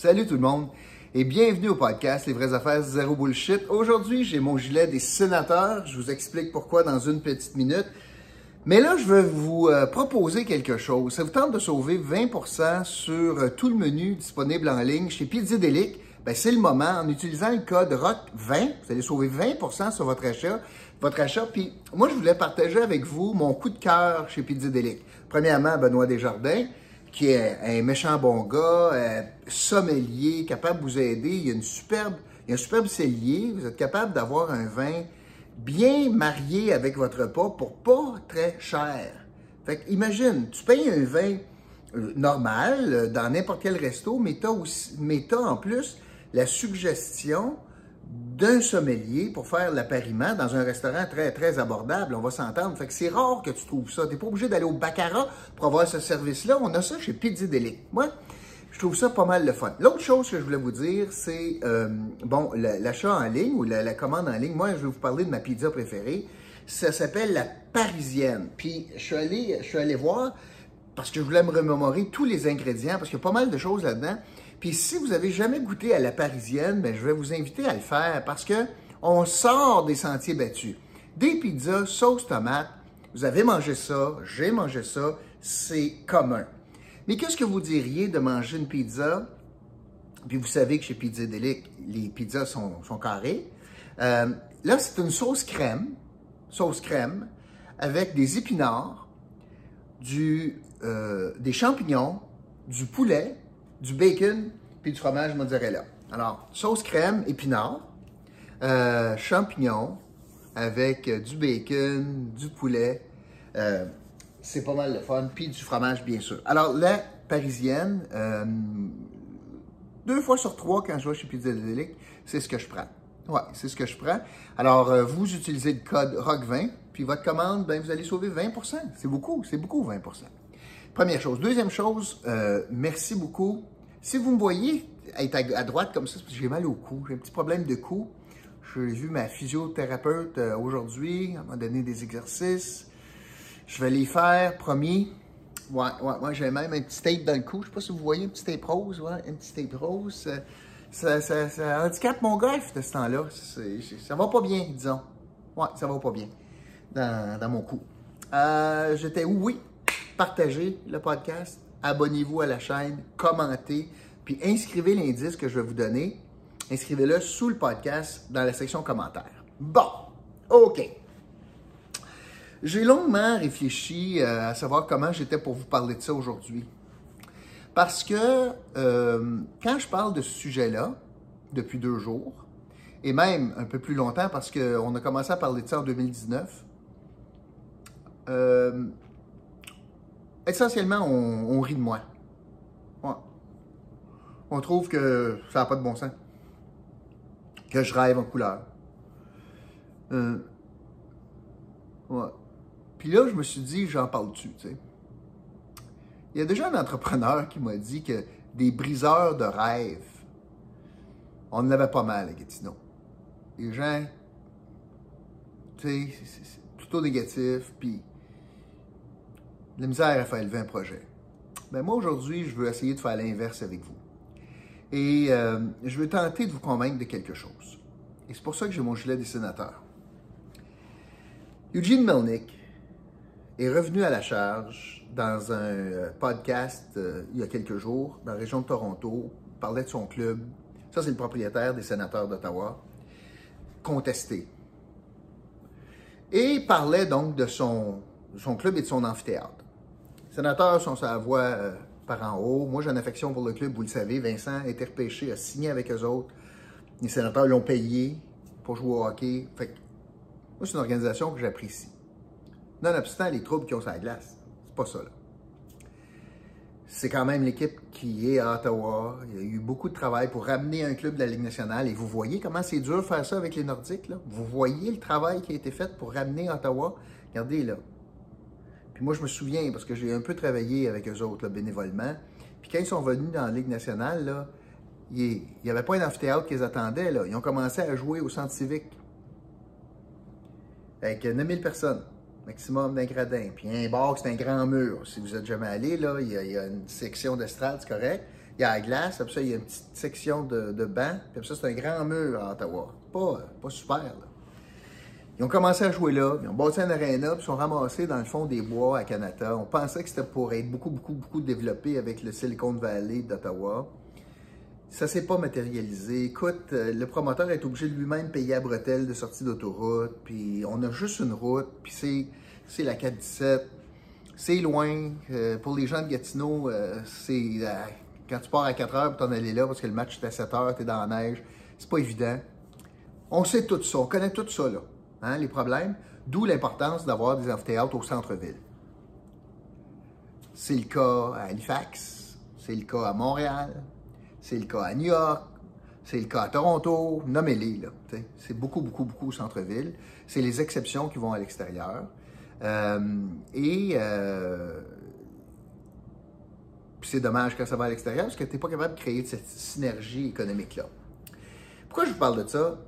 Salut tout le monde et bienvenue au podcast Les vraies affaires zéro bullshit. Aujourd'hui, j'ai mon gilet des sénateurs. Je vous explique pourquoi dans une petite minute. Mais là, je vais vous euh, proposer quelque chose. Ça vous tente de sauver 20% sur euh, tout le menu disponible en ligne chez Pizzadelic. Ben, c'est le moment. En utilisant le code ROCK20, vous allez sauver 20% sur votre achat. Votre achat. Puis moi, je voulais partager avec vous mon coup de cœur chez Pizzadelic. Premièrement, Benoît Desjardins qui est un méchant bon gars, euh, sommelier, capable de vous aider. Il y a une superbe, il y a un superbe cellier. Vous êtes capable d'avoir un vin bien marié avec votre repas pour pas très cher. Fait imagine, tu payes un vin euh, normal euh, dans n'importe quel resto, mais tu as, en plus la suggestion d'un sommelier pour faire l'appariement dans un restaurant très, très abordable. On va s'entendre. Fait que c'est rare que tu trouves ça. Tu n'es pas obligé d'aller au Baccarat pour avoir ce service-là. On a ça chez Pizzadelic. Moi, je trouve ça pas mal le fun. L'autre chose que je voulais vous dire, c'est, euh, bon, l'achat en ligne ou la, commande en ligne. Moi, je vais vous parler de ma pizza préférée. Ça s'appelle la Parisienne. Puis, je suis allé, je suis allé voir parce que je voulais me remémorer tous les ingrédients parce qu'il y a pas mal de choses là-dedans. Puis si vous avez jamais goûté à la parisienne, ben, je vais vous inviter à le faire parce que on sort des sentiers battus. Des pizzas sauce tomate, vous avez mangé ça, j'ai mangé ça, c'est commun. Mais qu'est-ce que vous diriez de manger une pizza? Puis vous savez que chez Pizza Delic, les pizzas sont, sont carrées. Euh, là, c'est une sauce crème, sauce crème, avec des épinards, du, euh, des champignons, du poulet, du bacon puis du fromage mozzarella. Alors, sauce crème, épinards, euh, champignons avec euh, du bacon, du poulet. Euh, c'est pas mal de fun. Puis du fromage, bien sûr. Alors, la parisienne, deux fois sur trois, quand je vais chez Pizza Delic, c'est ce que je prends. Ouais, c'est ce que je prends. Alors, vous utilisez le code ROC20, puis votre commande, ben, vous allez sauver 20% C'est beaucoup, c'est beaucoup 20 Première chose. Deuxième chose, merci beaucoup si vous me voyez être à, droite comme ça, c'est parce que j'ai mal au cou, j'ai un petit problème de cou. J'ai vu ma physiothérapeute euh, aujourd'hui, elle m'a donné des exercices. Je vais les faire, promis. Ouais, ouais, ouais, j'ai même un petit tape dans le cou. Je sais pas si vous voyez un petit tape rose, ouais, un petit tape rose. Ça, ça, ça handicape mon greffe de ce temps-là. Ça va pas bien, disons. Ouais, ça va pas bien dans, mon cou. Euh, J'étais oui, partagez le podcast, abonnez-vous à la chaîne, commentez, puis inscrivez l'indice que je vais vous donner. Inscrivez-le sous le podcast dans la section commentaires. Bon, OK. J'ai longuement réfléchi euh, à savoir comment j'étais pour vous parler de ça aujourd'hui. Parce que euh, quand je parle de ce sujet-là, depuis deux jours, et même un peu plus longtemps parce qu'on a commencé à parler de ça en 2019, euh, essentiellement, on, rit de moi. On trouve que ça n'a pas de bon sens. Que je rêve en couleur. Euh, Puis là, je me suis dit, j'en parle-tu, tu sais. Il y a déjà un entrepreneur qui m'a dit que des briseurs de rêves, on en avait pas mal à Gatineau. Les gens, tu sais, c'est plutôt négatif, puis la misère à faire élever un projet. Ben moi, aujourd'hui, je veux essayer de faire l'inverse avec vous. Et euh, je veux tenter de vous convaincre de quelque chose. Et c'est pour ça que j'ai mon gilet des sénateurs. Eugene Melnick est revenu à la charge dans un euh, podcast euh, il y a quelques jours dans la région de Toronto. Il parlait de son club. Ça, c'est le propriétaire des sénateurs d'Ottawa. Contesté. Et parlait donc de de son club et de son amphithéâtre sénateurs sont sa voix euh, par en haut. Moi, j'ai une affection pour le club, vous le savez. Vincent a été repêché, a signé avec eux autres. Les sénateurs l'ont payé pour jouer au hockey. Fait moi, c'est une organisation que j'apprécie. Nonobstant les troubles qui ont sur la glace, c'est pas ça, là. C'est quand même l'équipe qui est à Ottawa. Il y a eu beaucoup de travail pour ramener un club de la Ligue nationale. Et vous voyez comment c'est dur de faire ça avec les Nordiques? Vous voyez le travail qui a été fait pour ramener Ottawa? Regardez, là, puis moi, je me souviens, parce que j'ai un peu travaillé avec eux autres, bénévolement. Puis quand ils sont venus dans la Ligue nationale, là, il n'y avait pas un amphithéâtre qu'ils attendaient. Là. Ils ont commencé à jouer au centre civique. Avec 9000 personnes, maximum d'un gradin. Puis un bar, c'est un grand mur. Si vous n'êtes jamais allé, là, il y, a, une section d'estrade, c'est correct. il y a la glace, après ça, il y a une petite section de, de banc, puis après ça, c'est un grand mur à Ottawa. Pas, pas super, là. Ils ont commencé à jouer là, ils ont bâti un aréna, puis ils sont ramassés dans le fond des bois à Canada. On pensait que c'était pour être beaucoup, beaucoup, beaucoup développé avec le Silicon Valley d'Ottawa. Ça s'est pas matérialisé. Écoute, euh, le promoteur est obligé de lui-même payer à bretelle de sortie d'autoroute, puis on a juste une route, puis c'est, la 417. C'est loin. Euh, pour les gens de Gatineau, euh, c'est quand tu pars à 4 heures pour t'en aller là parce que le match est à 7 heures, tu es dans la neige. C'est pas évident. On sait tout ça, on connaît tout ça, là. Hein, les problèmes, d'où l'importance d'avoir des amphithéâtres au centre-ville. C'est le cas à Halifax, c'est le cas à Montréal, c'est le cas à New York, c'est le cas à Toronto, nommez-les. C'est beaucoup, beaucoup, beaucoup au centre-ville. C'est les exceptions qui vont à l'extérieur. Euh, et euh, c'est dommage quand ça va à l'extérieur parce que tu n'es pas capable de créer cette synergie économique-là. Pourquoi je vous parle de ça?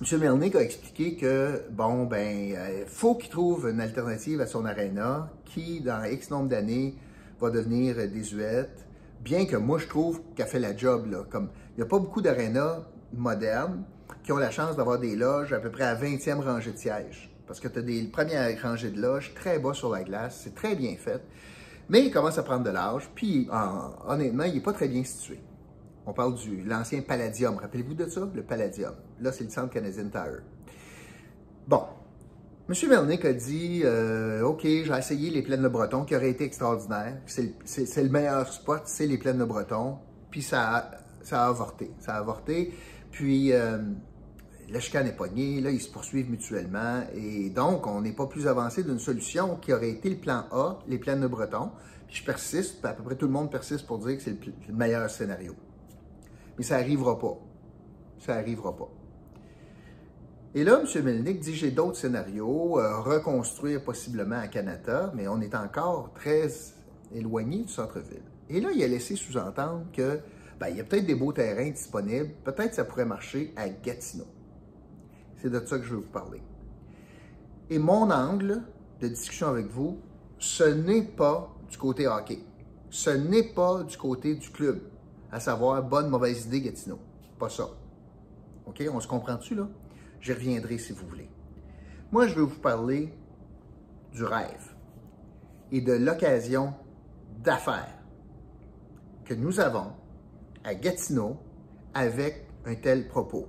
M. Melnick a expliqué que, bon, ben, euh, faut qu'il trouve une alternative à son aréna qui, dans X nombre d'années, va devenir désuète. Bien que moi, je trouve qu'elle fait la job, là. Comme, il n'y a pas beaucoup d'arénas modernes qui ont la chance d'avoir des loges à peu près à 20e rangée de sièges. Parce que tu as des premières rangées de loges très bas sur la glace. C'est très bien fait. Mais il commence à prendre de l'âge. Puis, honnêtement, il n'est pas très bien situé. On parle de l'ancien Palladium. Rappelez-vous de ça? Le Palladium. Là, c'est le centre Canadian Tire. Bon. M. Melnick a dit euh, OK, j'ai essayé les plaines de Breton, qui auraient été extraordinaires. C'est le meilleur spot, c'est les plaines de Breton. Puis ça a, ça a avorté. Ça a avorté. Puis euh, la chicane est pognée. Là, ils se poursuivent mutuellement. Et donc, on n'est pas plus avancé d'une solution qui aurait été le plan A, les plaines de Breton. Puis je persiste, à peu près tout le monde persiste pour dire que c'est le meilleur scénario. Mais ça n'arrivera pas. Ça n'arrivera pas. Et là, M. Melnick dit j'ai d'autres scénarios, euh, reconstruire possiblement à Canada, mais on est encore très éloigné du centre-ville. Et là, il a laissé sous-entendre que ben, il y a peut-être des beaux terrains disponibles, peut-être ça pourrait marcher à Gatineau. C'est de ça que je veux vous parler. Et mon angle de discussion avec vous, ce n'est pas du côté hockey. Ce n'est pas du côté du club à savoir bonne, mauvaise idée, Gatineau. Pas ça. OK? On se comprend dessus, là? J'y reviendrai si vous voulez. Moi, je veux vous parler du rêve et de l'occasion d'affaires que nous avons à Gatineau avec un tel propos.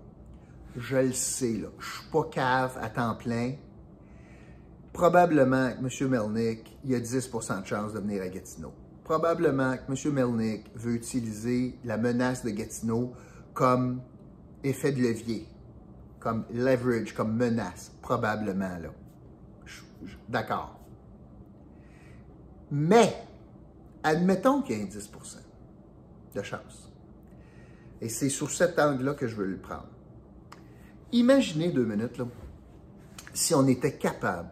Je le sais, là. Je suis pas cave à temps plein. Probablement M. Melnick, il y a 10% de chance de venir à Gatineau probablement que M. Melnick veut utiliser la menace de Gatineau comme effet de levier, comme leverage, comme menace, probablement, là. D'accord. Mais, admettons qu'il y ait un 10% de chance. Et c'est sur cet angle-là que je veux le prendre. Imaginez deux minutes, là, si on était capable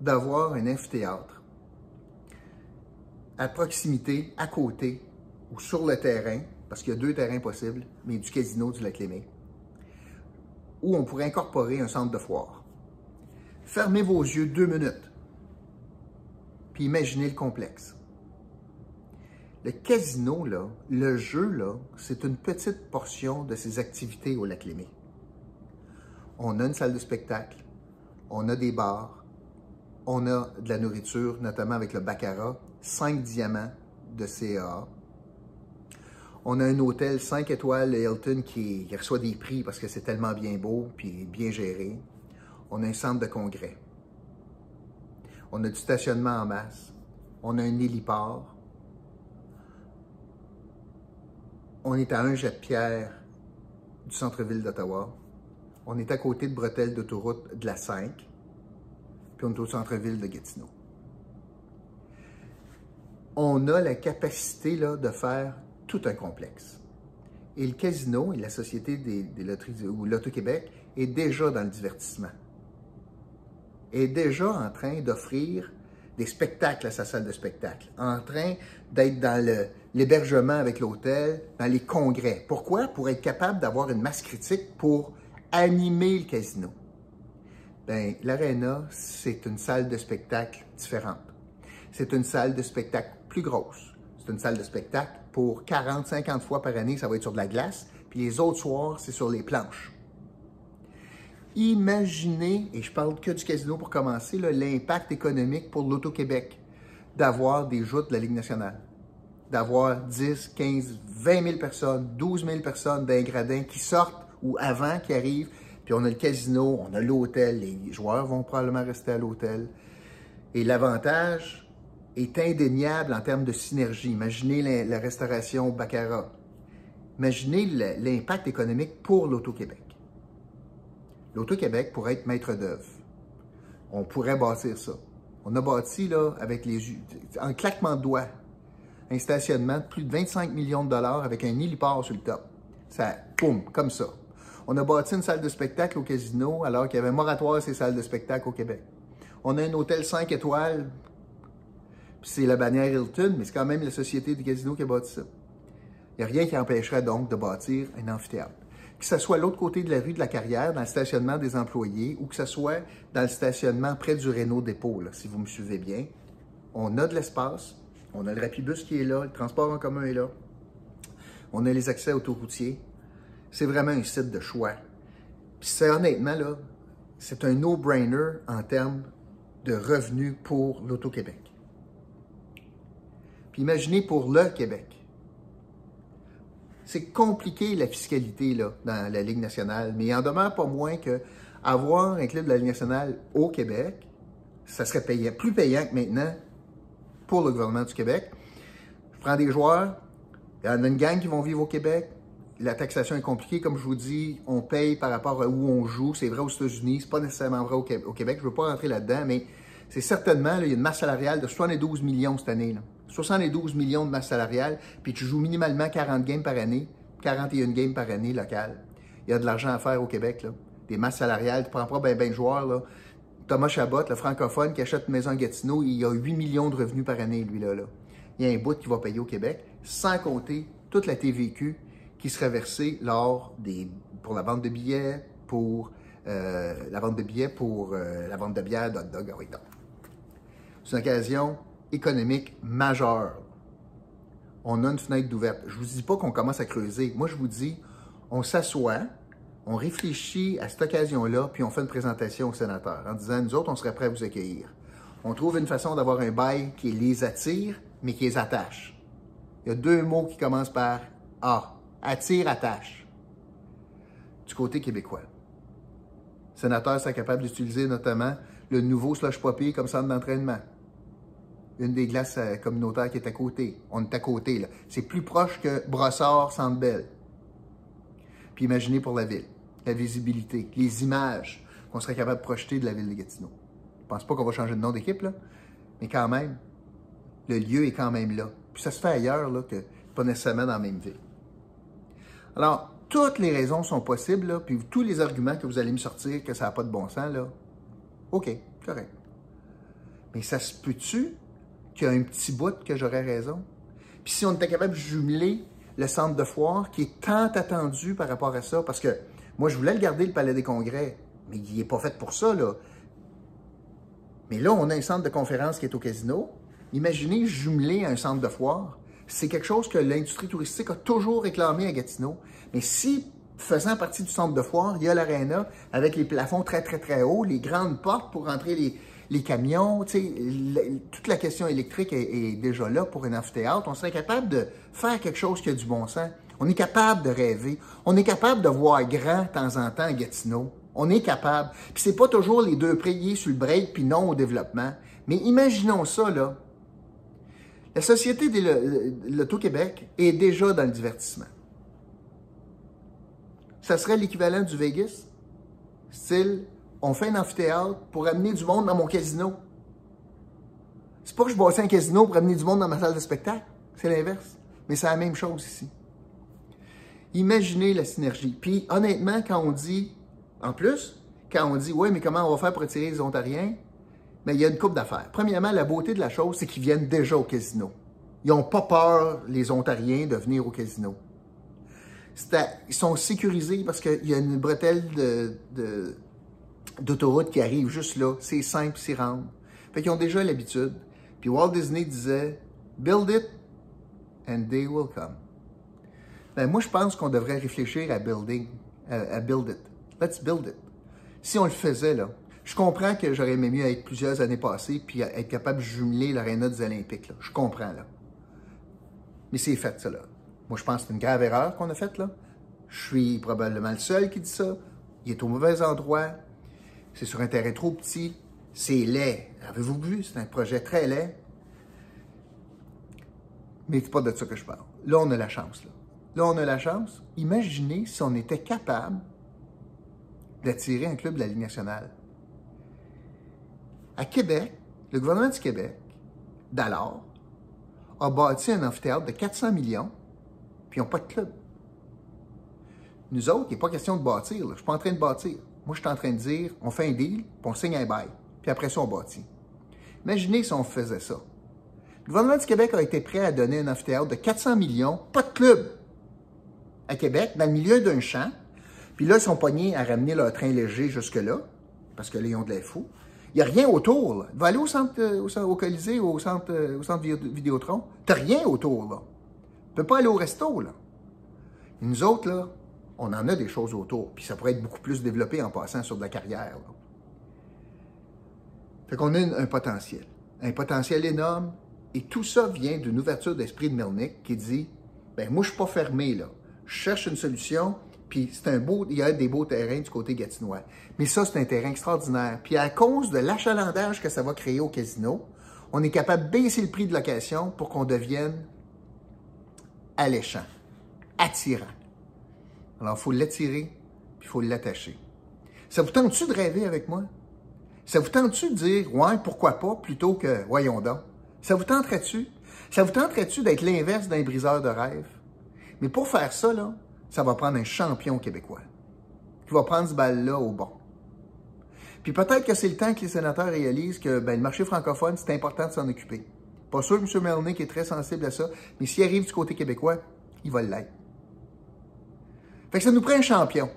d'avoir un amphithéâtre à proximité, à côté ou sur le terrain, parce qu'il y a deux terrains possibles, mais du casino du lac Lémé, où on pourrait incorporer un centre de foire. Fermez vos yeux deux minutes, puis imaginez le complexe. Le casino, là, le jeu, là, c'est une petite portion de ces activités au lac Lémé. On a une salle de spectacle, on a des bars, on a de la nourriture, notamment avec le baccarat, 5 diamants de CA. On a un hôtel 5 étoiles Hilton qui, reçoit des prix parce que c'est tellement bien beau puis bien géré. On a un centre de congrès. On a du stationnement en masse. On a un héliport. On est à un jet de pierre du centre-ville d'Ottawa. On est à côté de bretelles d'autoroute de la 5. Puis on est au centre-ville de Gatineau on a la capacité là, de faire tout un complexe. Et le casino et la Société des, loteries ou l'Auto-Québec est déjà dans le divertissement. Est déjà en train d'offrir des spectacles à sa salle de spectacle, en train d'être dans l'hébergement avec l'hôtel, dans les congrès. Pourquoi? Pour être capable d'avoir une masse critique pour animer le casino. Bien, l'aréna, c'est une salle de spectacle différente. C'est une salle de spectacle grosse. c'est une salle de spectacle pour 40, 50 fois par année, ça va être sur de la glace. Puis les autres soirs, c'est sur les planches. Imaginez, et je parle que du casino pour commencer, l'impact économique pour l'Auto-Québec d'avoir des joutes de la Ligue nationale. D'avoir 10, 15, 20 000 personnes, 12 000 personnes d'un gradin qui sortent ou avant qui arrivent. Puis on a le casino, on a l'hôtel, les joueurs vont probablement rester à l'hôtel. Et l'avantage est indéniable en termes de synergie. Imaginez la, restauration Baccarat. Imaginez l'impact économique pour l'Auto-Québec. L'Auto-Québec pourrait être maître d'œuvre. On pourrait bâtir ça. On a bâti, là, avec les, un claquement de doigts, un stationnement de plus de 25 millions de dollars avec un héliport sur le top. Ça, boum, comme ça. On a bâti une salle de spectacle au casino alors qu'il y avait moratoire ces salles de spectacle au Québec. On a un hôtel 5 étoiles, c'est la bannière Hilton, mais c'est quand même la société du casino qui a bâti ça. Il n'y a rien qui empêcherait donc de bâtir un amphithéâtre que ce soit l'autre côté de la rue de la Carrière, dans le stationnement des employés, ou que ce soit dans le stationnement près du Renault dépôt, si vous me suivez bien. On a de l'espace, on a le Rapibus qui est là, le transport en commun est là, on a les accès autoroutiers. C'est vraiment un site de choix. Puis c'est honnêtement, c'est un no-brainer en termes de revenus pour l'Auto-Québec. Puis imaginez pour le Québec c'est compliqué la fiscalité là, dans la Ligue nationale, mais il en demeure pas moins que avoir un club de la Ligue nationale au Québec, ça serait plus payant que maintenant pour le gouvernement du Québec. Je prends des joueurs, il y en a une gang qui vont vivre au Québec. La taxation est compliquée, comme je vous dis, on paye par rapport à où on joue. C'est vrai aux États-Unis, c'est pas nécessairement vrai au Québec. Je ne veux pas rentrer là-dedans, mais c'est certainement, il y a une masse salariale de 72 millions cette année. Là. 72 millions de masse salariale, puis tu joues minimalement 40 games par année, 41 games par année locales. Il y a de l'argent à faire au Québec, là. Des masses salariales, tu prends pas ben joueurs, là. Thomas Chabot, le francophone qui achète une maison Gatineau, il a 8 millions de revenus par année, lui, là. là. Il y a un bout qui va payer au Québec, sans compter toute la TVQ qui serait versée lors des, pour la vente de billets, pour euh, la vente de billets, pour euh, la vente de bière, d'hot dog, ah C'est une occasion économique majeur. On a une fenêtre d'ouverture. Je ne vous dis pas qu'on commence à creuser. Moi, je vous dis, on s'assoit, on réfléchit à cette occasion-là, puis on fait une présentation au sénateur en disant, nous autres, on serait prêts à vous accueillir. On trouve une façon d'avoir un bail qui les attire, mais qui les attache. Il y a deux mots qui commencent par A. Attire, attache. Du côté québécois. Le sénateur serait capable d'utiliser notamment le nouveau slush poppy comme centre d'entraînement une des glaces euh, communautaires qui est à côté. On est à côté, là. C'est plus proche que Brossard, Centre Puis imaginez pour la ville, la visibilité, les images qu'on serait capable de projeter de la ville de Gatineau. Je pense pas qu'on va changer de nom d'équipe, là, mais quand même, le lieu est quand même là. Puis ça se fait ailleurs, là, que pas nécessairement dans la même ville. Alors, toutes les raisons sont possibles, là, puis tous les arguments que vous allez me sortir que ça n'a pas de bon sens, là, OK, correct. Mais ça se peut-tu qu'il y a un petit bout que j'aurais raison. Puis si on était capable de jumeler le centre de foire qui est tant attendu par rapport à ça, parce que moi, je voulais le garder, le Palais des Congrès, mais il n'est pas fait pour ça, là. Mais là, on a un centre de conférence qui est au casino. Imaginez jumeler un centre de foire. C'est quelque chose que l'industrie touristique a toujours réclamé à Gatineau. Mais si, faisant partie du centre de foire, il y a l'aréna avec les plafonds très, très, très hauts, les grandes portes pour entrer les, les camions, toute la question électrique est, déjà là pour un amphithéâtre. On serait capable de faire quelque chose qui a du bon sens. On est capable de rêver. On est capable de voir grand de temps en temps à Gatineau. On est capable. Puis c'est pas toujours les deux priés sur le break puis non au développement. Mais imaginons ça, là. La Société de l'Auto-Québec est déjà dans le divertissement. Ça serait l'équivalent du Vegas, style on fait un amphithéâtre pour amener du monde dans mon casino. C'est pas que je bosse un casino pour amener du monde dans ma salle de spectacle. C'est l'inverse. Mais c'est la même chose ici. Imaginez la synergie. Puis honnêtement, quand on dit, en plus, quand on dit, oui, mais comment on va faire pour attirer les Ontariens? Mais il y a une coupe d'affaires. Premièrement, la beauté de la chose, c'est qu'ils viennent déjà au casino. Ils n'ont pas peur, les Ontariens, de venir au casino. ils sont sécurisés parce qu'il y a une bretelle de d'autoroute qui arrive juste là. C'est simple, s'y rendre. Fait qu'ils ont déjà l'habitude. Puis Walt Disney disait, build it, and they will come. Ben, moi, je pense qu'on devrait réfléchir à building, à, build it. Let's build it. Si on le faisait, là, je comprends que j'aurais aimé mieux être plusieurs années passées puis être capable de jumeler l'aréna des Olympiques. Je comprends, là. Mais c'est fait, ça, là. Moi, je pense que c'est une grave erreur qu'on a faite, là. Je suis probablement le seul qui dit ça. Il est au mauvais endroit. C'est sur un terrain trop petit. C'est laid. Avez-vous vu? C'est un projet très laid. Mais c'est pas de ça que je parle. Là, on a la chance. Là, on a la chance. Imaginez si on était capable d'attirer un club de la Ligue nationale. À Québec, le gouvernement du Québec, d'alors, a bâti un amphithéâtre de 400 millions, puis ils n'ont pas de club. Nous autres, il n'est pas question de bâtir. Je ne suis pas en train de bâtir. Moi, je suis en train de dire, on fait un deal, puis on signe un bail. Puis après ça, on bâtit. Imaginez si on faisait ça. Le gouvernement du Québec a été prêt à donner un amphithéâtre de 400 millions, pas de club, à Québec, dans le milieu d'un champ. Puis là, ils sont pognés à ramener leur train léger jusque-là, parce que là, ils ont de fou. Il n'y a rien autour. Là. Va aller au centre, euh, au, au Colisée, au centre, euh, au centre Vidéotron. Tu n'as rien autour. là. Tu ne peux pas aller au resto. là. Nous autres, là, on en a des choses autour. Puis ça pourrait être beaucoup plus développé en passant sur de la carrière. Là. Fait qu'on a un potentiel. Un potentiel énorme. Et tout ça vient d'une ouverture d'esprit de Melnick qui dit ben moi, je suis pas fermé, là. Je cherche une solution, puis c'est un beau, il y a des beaux terrains du côté gatinois. Mais ça, c'est un terrain extraordinaire. Puis à cause de l'achalandage que ça va créer au casino, on est capable de baisser le prix de location pour qu'on devienne alléchant, attirant. Alors, il faut l'attirer, puis il faut l'attacher. Ça vous tente-tu de rêver avec moi? Ça vous tente-tu de dire, ouais, pourquoi pas, plutôt que, voyons donc? Ça vous tenterait-tu? Ça vous tenterait-tu d'être l'inverse d'un briseur de rêve? Mais pour faire ça, là, ça va prendre un champion québécois qui va prendre ce balle-là au bon. Puis peut-être que c'est le temps que les sénateurs réalisent que ben, le marché francophone, c'est important de s'en occuper. Pas sûr que M. Melnick est très sensible à ça, mais s'il arrive du côté québécois, il va l'être. Fait que ça nous prend un champion.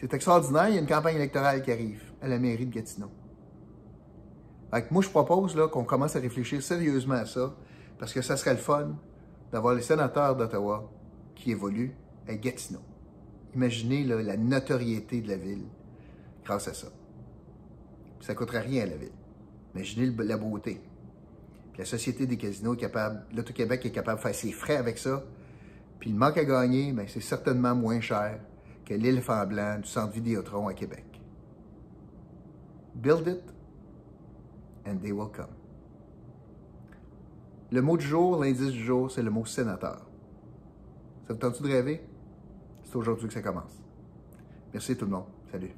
C'est extraordinaire, il y a une campagne électorale qui arrive à la mairie de Gatineau. Fait que moi, je propose qu'on commence à réfléchir sérieusement à ça, parce que ça serait le fun d'avoir les sénateurs d'Ottawa qui évoluent à Gatineau. Imaginez la notoriété de la ville grâce à ça. ça ne coûterait rien à la ville. Imaginez la beauté. la Société des casinos est capable, l'Auto-Québec est capable de faire ses frais avec ça, puis le manque à gagner, ben, c'est certainement moins cher que l'éléphant blanc du centre Vidéotron à Québec. Build it and they will come. Le mot du jour, l'indice du jour, c'est le mot sénateur. Ça vous tente de rêver? C'est aujourd'hui que ça commence. Merci tout le monde. Salut.